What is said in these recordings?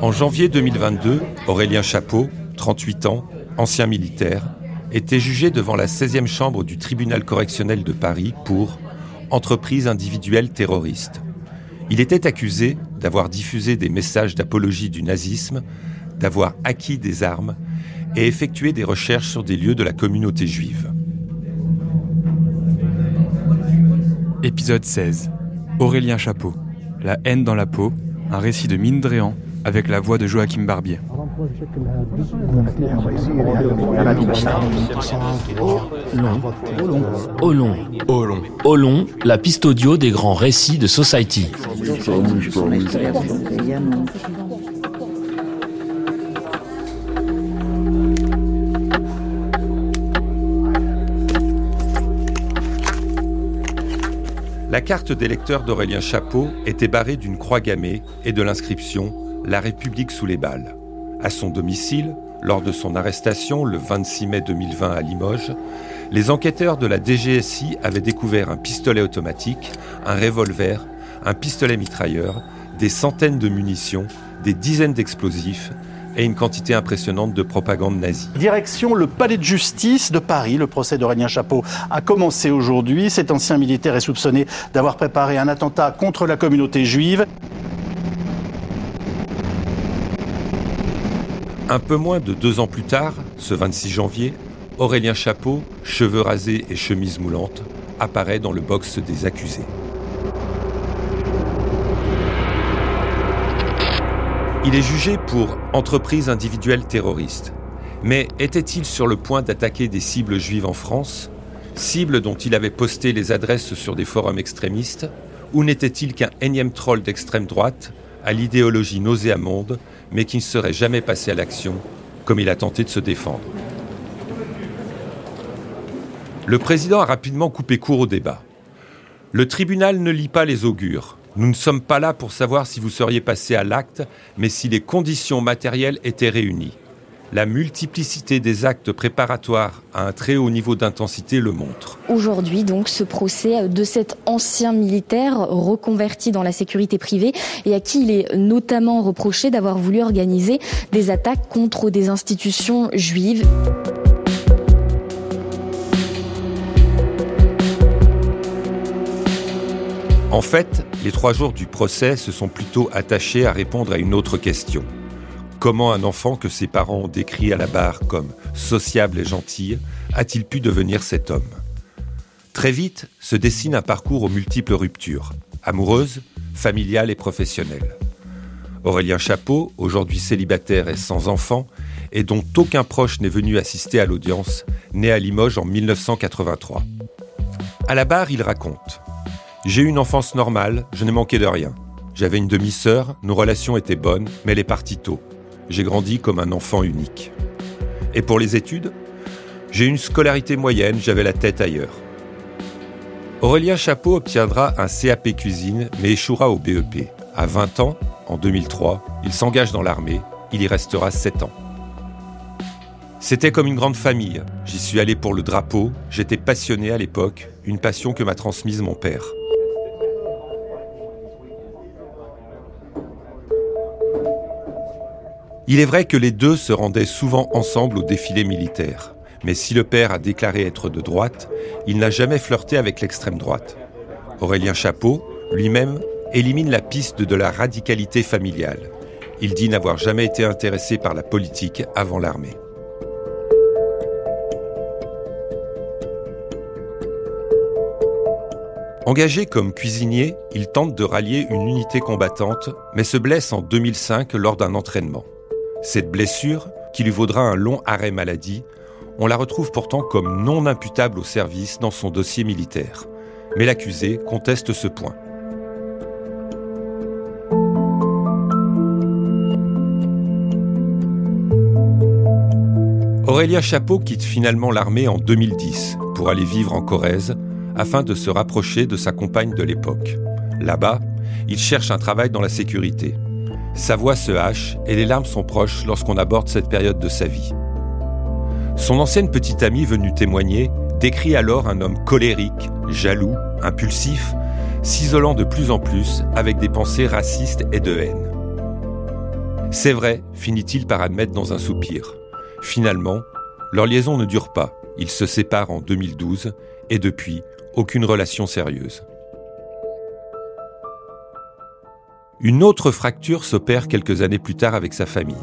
En janvier 2022, Aurélien Chapeau, 38 ans, ancien militaire, était jugé devant la 16e chambre du tribunal correctionnel de Paris pour entreprise individuelle terroriste. Il était accusé d'avoir diffusé des messages d'apologie du nazisme, d'avoir acquis des armes et effectué des recherches sur des lieux de la communauté juive. Épisode 16. Aurélien Chapeau. La haine dans la peau, un récit de Mindréan avec la voix de Joachim Barbier. Olon. Olon. Olon, la piste audio des grands récits de Society. La carte d'électeur d'Aurélien Chapeau était barrée d'une croix gammée et de l'inscription La République sous les balles. À son domicile, lors de son arrestation le 26 mai 2020 à Limoges, les enquêteurs de la DGSI avaient découvert un pistolet automatique, un revolver, un pistolet mitrailleur, des centaines de munitions, des dizaines d'explosifs et une quantité impressionnante de propagande nazie. Direction le palais de justice de Paris. Le procès d'Aurélien Chapeau a commencé aujourd'hui. Cet ancien militaire est soupçonné d'avoir préparé un attentat contre la communauté juive. Un peu moins de deux ans plus tard, ce 26 janvier, Aurélien Chapeau, cheveux rasés et chemise moulante, apparaît dans le box des accusés. Il est jugé pour entreprise individuelle terroriste. Mais était-il sur le point d'attaquer des cibles juives en France Cibles dont il avait posté les adresses sur des forums extrémistes Ou n'était-il qu'un énième troll d'extrême droite, à l'idéologie nauséamonde, mais qui ne serait jamais passé à l'action, comme il a tenté de se défendre? Le président a rapidement coupé court au débat. Le tribunal ne lit pas les augures. Nous ne sommes pas là pour savoir si vous seriez passé à l'acte, mais si les conditions matérielles étaient réunies. La multiplicité des actes préparatoires à un très haut niveau d'intensité le montre. Aujourd'hui, donc, ce procès de cet ancien militaire reconverti dans la sécurité privée et à qui il est notamment reproché d'avoir voulu organiser des attaques contre des institutions juives. En fait, les trois jours du procès se sont plutôt attachés à répondre à une autre question. Comment un enfant que ses parents ont décrit à la barre comme sociable et gentil a-t-il pu devenir cet homme? Très vite se dessine un parcours aux multiples ruptures, amoureuses, familiales et professionnelles. Aurélien Chapeau, aujourd'hui célibataire et sans enfant, et dont aucun proche n'est venu assister à l'audience, né à Limoges en 1983. À la barre, il raconte j'ai eu une enfance normale, je n'ai manqué de rien. J'avais une demi-sœur, nos relations étaient bonnes, mais elle est partie tôt. J'ai grandi comme un enfant unique. Et pour les études J'ai une scolarité moyenne, j'avais la tête ailleurs. Aurélien Chapeau obtiendra un CAP cuisine, mais échouera au BEP. À 20 ans, en 2003, il s'engage dans l'armée, il y restera 7 ans. C'était comme une grande famille. J'y suis allé pour le drapeau, j'étais passionné à l'époque, une passion que m'a transmise mon père. Il est vrai que les deux se rendaient souvent ensemble au défilé militaire. Mais si le père a déclaré être de droite, il n'a jamais flirté avec l'extrême droite. Aurélien Chapeau, lui-même, élimine la piste de la radicalité familiale. Il dit n'avoir jamais été intéressé par la politique avant l'armée. Engagé comme cuisinier, il tente de rallier une unité combattante, mais se blesse en 2005 lors d'un entraînement. Cette blessure, qui lui vaudra un long arrêt maladie, on la retrouve pourtant comme non imputable au service dans son dossier militaire. Mais l'accusé conteste ce point. Aurélien Chapeau quitte finalement l'armée en 2010 pour aller vivre en Corrèze afin de se rapprocher de sa compagne de l'époque. Là-bas, il cherche un travail dans la sécurité. Sa voix se hache et les larmes sont proches lorsqu'on aborde cette période de sa vie. Son ancienne petite amie venue témoigner décrit alors un homme colérique, jaloux, impulsif, s'isolant de plus en plus avec des pensées racistes et de haine. C'est vrai, finit-il par admettre dans un soupir. Finalement, leur liaison ne dure pas. Ils se séparent en 2012 et depuis, aucune relation sérieuse. Une autre fracture s'opère quelques années plus tard avec sa famille.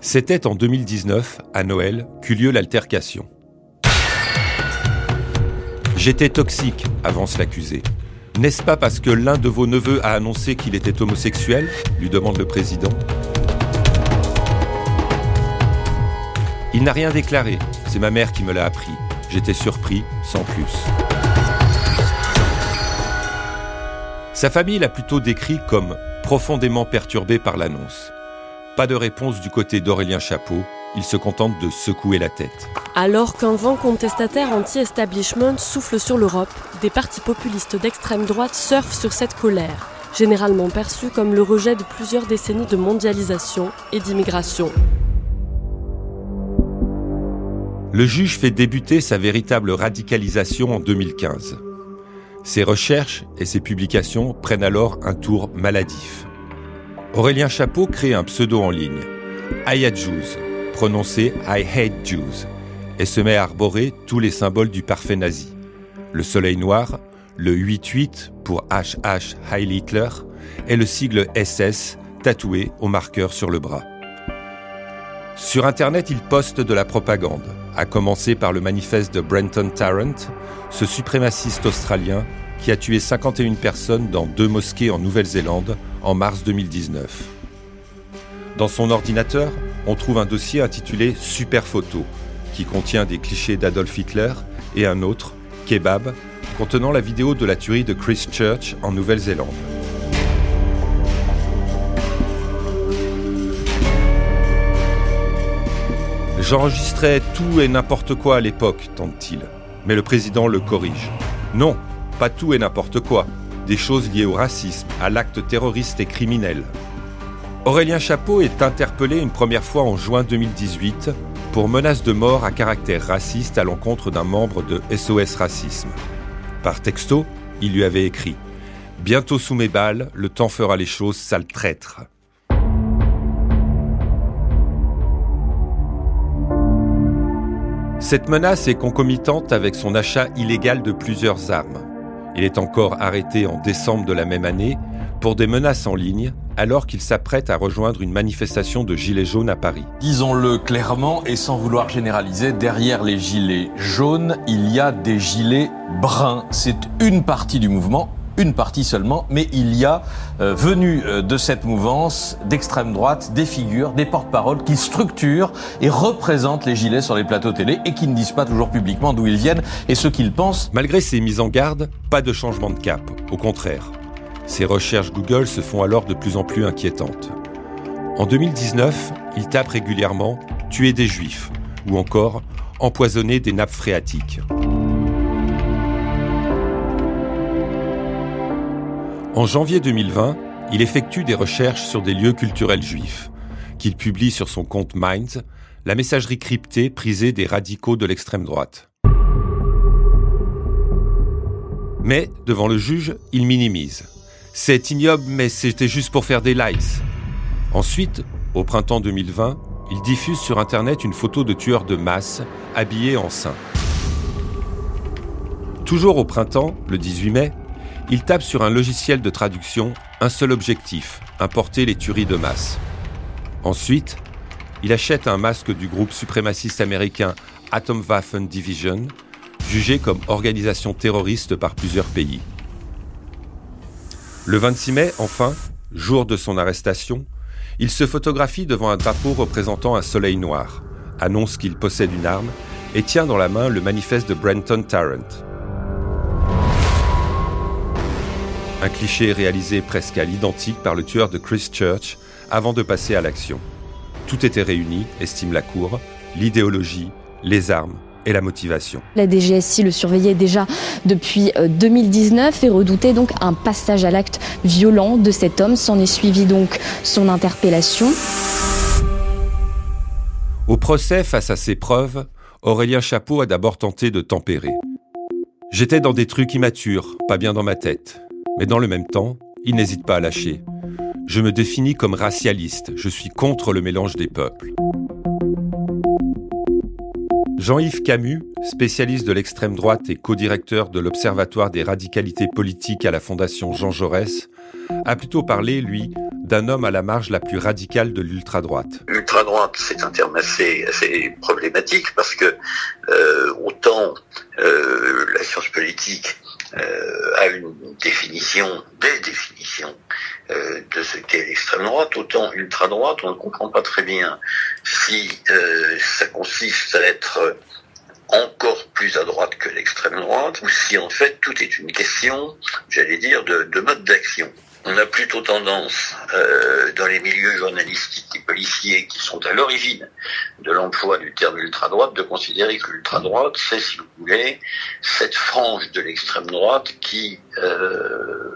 C'était en 2019, à Noël, qu'eut lieu l'altercation. J'étais toxique, avance l'accusé. N'est-ce pas parce que l'un de vos neveux a annoncé qu'il était homosexuel lui demande le président. Il n'a rien déclaré, c'est ma mère qui me l'a appris. J'étais surpris, sans plus. Sa famille l'a plutôt décrit comme profondément perturbé par l'annonce. Pas de réponse du côté d'Aurélien Chapeau, il se contente de secouer la tête. Alors qu'un vent contestataire anti-establishment souffle sur l'Europe, des partis populistes d'extrême droite surfent sur cette colère, généralement perçue comme le rejet de plusieurs décennies de mondialisation et d'immigration. Le juge fait débuter sa véritable radicalisation en 2015. Ses recherches et ses publications prennent alors un tour maladif. Aurélien Chapeau crée un pseudo en ligne, Ayat Jews, prononcé I Hate Jews, et se met à arborer tous les symboles du parfait nazi. Le soleil noir, le 8-8 pour HH Heil Hitler et le sigle SS tatoué au marqueur sur le bras. Sur Internet, il poste de la propagande, à commencer par le manifeste de Brenton Tarrant, ce suprémaciste australien qui a tué 51 personnes dans deux mosquées en Nouvelle-Zélande en mars 2019. Dans son ordinateur, on trouve un dossier intitulé Super Photo, qui contient des clichés d'Adolf Hitler, et un autre, Kebab, contenant la vidéo de la tuerie de Christchurch en Nouvelle-Zélande. J'enregistrais tout et n'importe quoi à l'époque, tente-t-il. Mais le président le corrige. Non, pas tout et n'importe quoi. Des choses liées au racisme, à l'acte terroriste et criminel. Aurélien Chapeau est interpellé une première fois en juin 2018 pour menace de mort à caractère raciste à l'encontre d'un membre de SOS Racisme. Par texto, il lui avait écrit Bientôt sous mes balles, le temps fera les choses, sale traître. Cette menace est concomitante avec son achat illégal de plusieurs armes. Il est encore arrêté en décembre de la même année pour des menaces en ligne alors qu'il s'apprête à rejoindre une manifestation de gilets jaunes à Paris. Disons-le clairement et sans vouloir généraliser, derrière les gilets jaunes, il y a des gilets bruns. C'est une partie du mouvement, une partie seulement, mais il y a euh, venu euh, de cette mouvance d'extrême droite des figures, des porte-paroles qui structurent et représentent les gilets sur les plateaux télé et qui ne disent pas toujours publiquement d'où ils viennent et ce qu'ils pensent. Malgré ces mises en garde, pas de changement de cap, au contraire. Ses recherches Google se font alors de plus en plus inquiétantes. En 2019, il tape régulièrement tuer des juifs ou encore empoisonner des nappes phréatiques. En janvier 2020, il effectue des recherches sur des lieux culturels juifs, qu'il publie sur son compte Minds, la messagerie cryptée prisée des radicaux de l'extrême droite. Mais, devant le juge, il minimise. C'est ignoble, mais c'était juste pour faire des likes. Ensuite, au printemps 2020, il diffuse sur Internet une photo de tueurs de masse habillés en saint. Toujours au printemps, le 18 mai, il tape sur un logiciel de traduction un seul objectif, importer les tueries de masse. Ensuite, il achète un masque du groupe suprémaciste américain Atomwaffen Division, jugé comme organisation terroriste par plusieurs pays. Le 26 mai, enfin, jour de son arrestation, il se photographie devant un drapeau représentant un soleil noir, annonce qu'il possède une arme et tient dans la main le manifeste de Brenton Tarrant. Un cliché réalisé presque à l'identique par le tueur de Christchurch avant de passer à l'action. Tout était réuni, estime la Cour, l'idéologie, les armes et la motivation. La DGSI le surveillait déjà depuis 2019 euh, et redoutait donc un passage à l'acte violent de cet homme. S'en est suivi donc son interpellation. Au procès, face à ces preuves, Aurélien Chapeau a d'abord tenté de tempérer. J'étais dans des trucs immatures, pas bien dans ma tête. Mais dans le même temps, il n'hésite pas à lâcher. Je me définis comme racialiste, je suis contre le mélange des peuples. Jean-Yves Camus, spécialiste de l'extrême droite et co-directeur de l'Observatoire des radicalités politiques à la Fondation Jean Jaurès, a plutôt parlé, lui, d'un homme à la marge la plus radicale de l'ultra-droite. L'ultra-droite, c'est un terme assez, problématique parce que euh, autant euh, la science politique euh, a une définition, des définitions euh, de ce qu'est l'extrême droite, autant ultra droite, on ne comprend pas très bien si euh, ça consiste à être encore plus à droite que l'extrême droite, ou si en fait tout est une question, j'allais dire, de mode d'action. On a plutôt tendance, euh, dans les milieux journalistiques et policiers qui sont à l'origine de l'emploi du terme ultra-droite, de considérer que l'ultra-droite, c'est, si vous voulez, cette frange de l'extrême droite qui euh,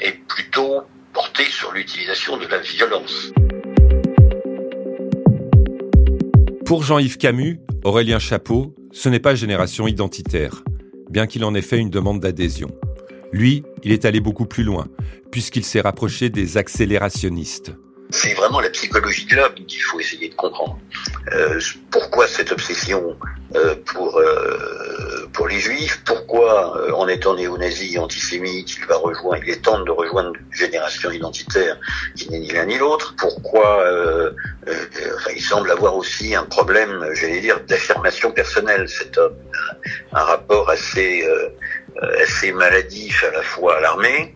est plutôt portée sur l'utilisation de la violence. Pour Jean-Yves Camus, Aurélien Chapeau, ce n'est pas génération identitaire, bien qu'il en ait fait une demande d'adhésion. Lui, il est allé beaucoup plus loin, puisqu'il s'est rapproché des accélérationnistes. C'est vraiment la psychologie de l'homme qu'il faut essayer de comprendre. Euh, pourquoi cette obsession euh, pour euh, pour les juifs? Pourquoi, en étant néo-nazi, antisémite, il va rejoindre, il est temps de rejoindre une génération identitaire qui n'est ni l'un ni l'autre? Pourquoi il semble avoir aussi un problème, j'allais dire, d'affirmation personnelle. Cet homme, un rapport assez assez maladif à la fois à l'armée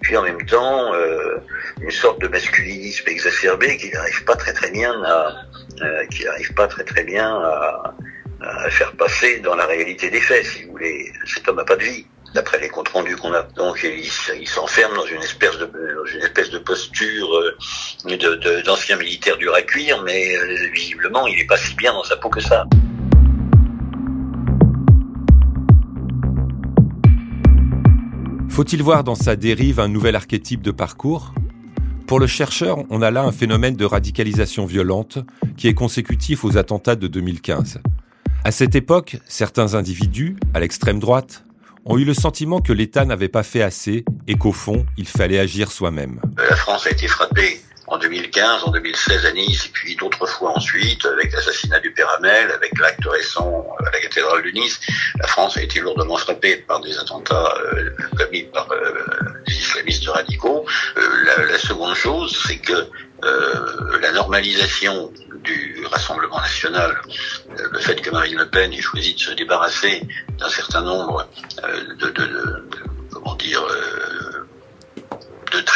puis en même temps euh, une sorte de masculinisme exacerbé qui n'arrive pas très très bien à euh, qui n'arrive pas très très bien à, faire passer dans la réalité des faits, si vous voulez. Cet homme n'a pas de vie. D'après les comptes rendus qu'on a, donc il, s'enferme dans une espèce de dans une espèce de posture euh, d'ancien militaire dur à cuire, mais euh, visiblement il est pas si bien dans sa peau que ça. Faut-il voir dans sa dérive un nouvel archétype de parcours? Pour le chercheur, on a là un phénomène de radicalisation violente qui est consécutif aux attentats de 2015. À cette époque, certains individus, à l'extrême droite, ont eu le sentiment que l'État n'avait pas fait assez et qu'au fond, il fallait agir soi-même. La France a été frappée en 2015, en 2016 à Nice, et puis d'autres fois ensuite, avec l'assassinat du père avec l'acte récent à la cathédrale de Nice, la France a été lourdement frappée par des attentats euh, commis par euh, des islamistes radicaux. Euh, la, seconde chose, c'est que euh, la normalisation du Rassemblement national, euh, le fait que Marine Le Pen ait choisi de se débarrasser d'un certain nombre de, de, de, comment dire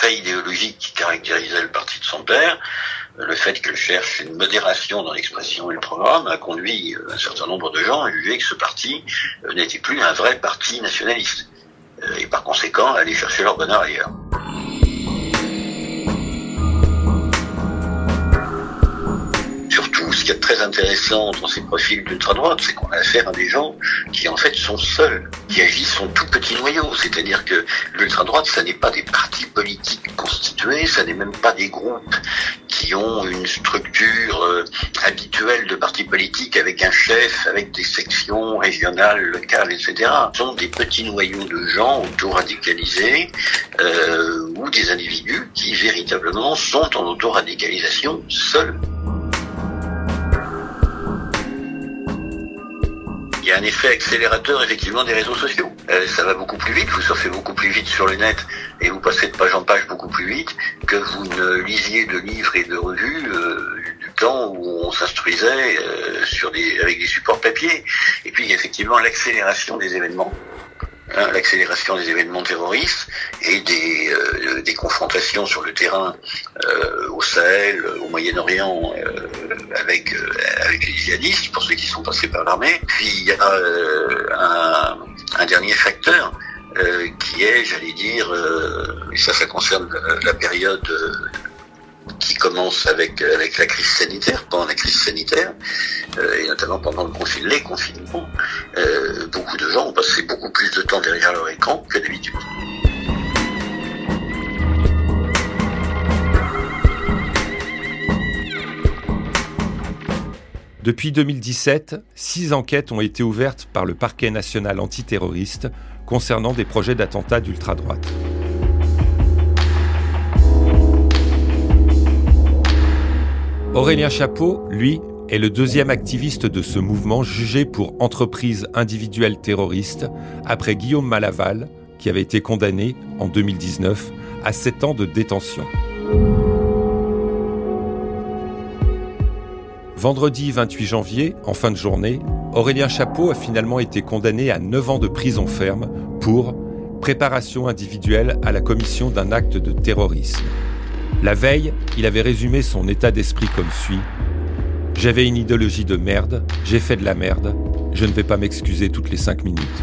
idéologiques qui caractérisaient le parti de son père, le fait qu'elle cherche une modération dans l'expression et le programme a conduit un certain nombre de gens à juger que ce parti n'était plus un vrai parti nationaliste. Et par conséquent, à aller chercher leur bonheur ailleurs. Très intéressant dans ces profils d'ultra-droite, c'est qu'on a affaire à des gens qui en fait sont seuls, qui agissent son tout petit noyau. C'est-à-dire que l'ultra-droite, ça n'est pas des partis politiques constitués, ça n'est même pas des groupes qui ont une structure euh, habituelle de partis politiques avec un chef, avec des sections régionales, locales, etc. Ce sont des petits noyaux de gens auto-radicalisés euh, ou des individus qui véritablement sont en auto-radicalisation seuls. Y a un effet accélérateur effectivement des réseaux sociaux. Euh, ça va beaucoup plus vite, vous surfez beaucoup plus vite sur le net et vous passez de page en page beaucoup plus vite que vous ne lisiez de livres et de revues euh, du temps où on s'instruisait euh, avec des supports papier. Et puis il effectivement l'accélération des événements. Hein, l'accélération des événements terroristes et des, euh, des confrontations sur le terrain euh, au Sahel, au Moyen-Orient, avec, avec les djihadistes, pour ceux qui sont passés par l'armée. Puis il y a un, un, dernier facteur qui est, j'allais dire, et ça, ça concerne la période qui commence avec, avec la crise sanitaire, pendant la crise sanitaire, euh, et notamment pendant le les confinements, euh, beaucoup de gens ont passé beaucoup plus de temps derrière leur écran que d'habitude. Depuis 2017, six enquêtes ont été ouvertes par le parquet national antiterroriste concernant des projets d'attentats d'ultra-droite. Aurélien Chapeau, lui, est le deuxième activiste de ce mouvement jugé pour entreprise individuelle terroriste après Guillaume Malaval, qui avait été condamné en 2019 à 7 ans de détention. Vendredi 28 janvier, en fin de journée, Aurélien Chapeau a finalement été condamné à 9 ans de prison ferme pour préparation individuelle à la commission d'un acte de terrorisme. La veille, il avait résumé son état d'esprit comme suit. J'avais une idéologie de merde, j'ai fait de la merde, je ne vais pas m'excuser toutes les cinq minutes.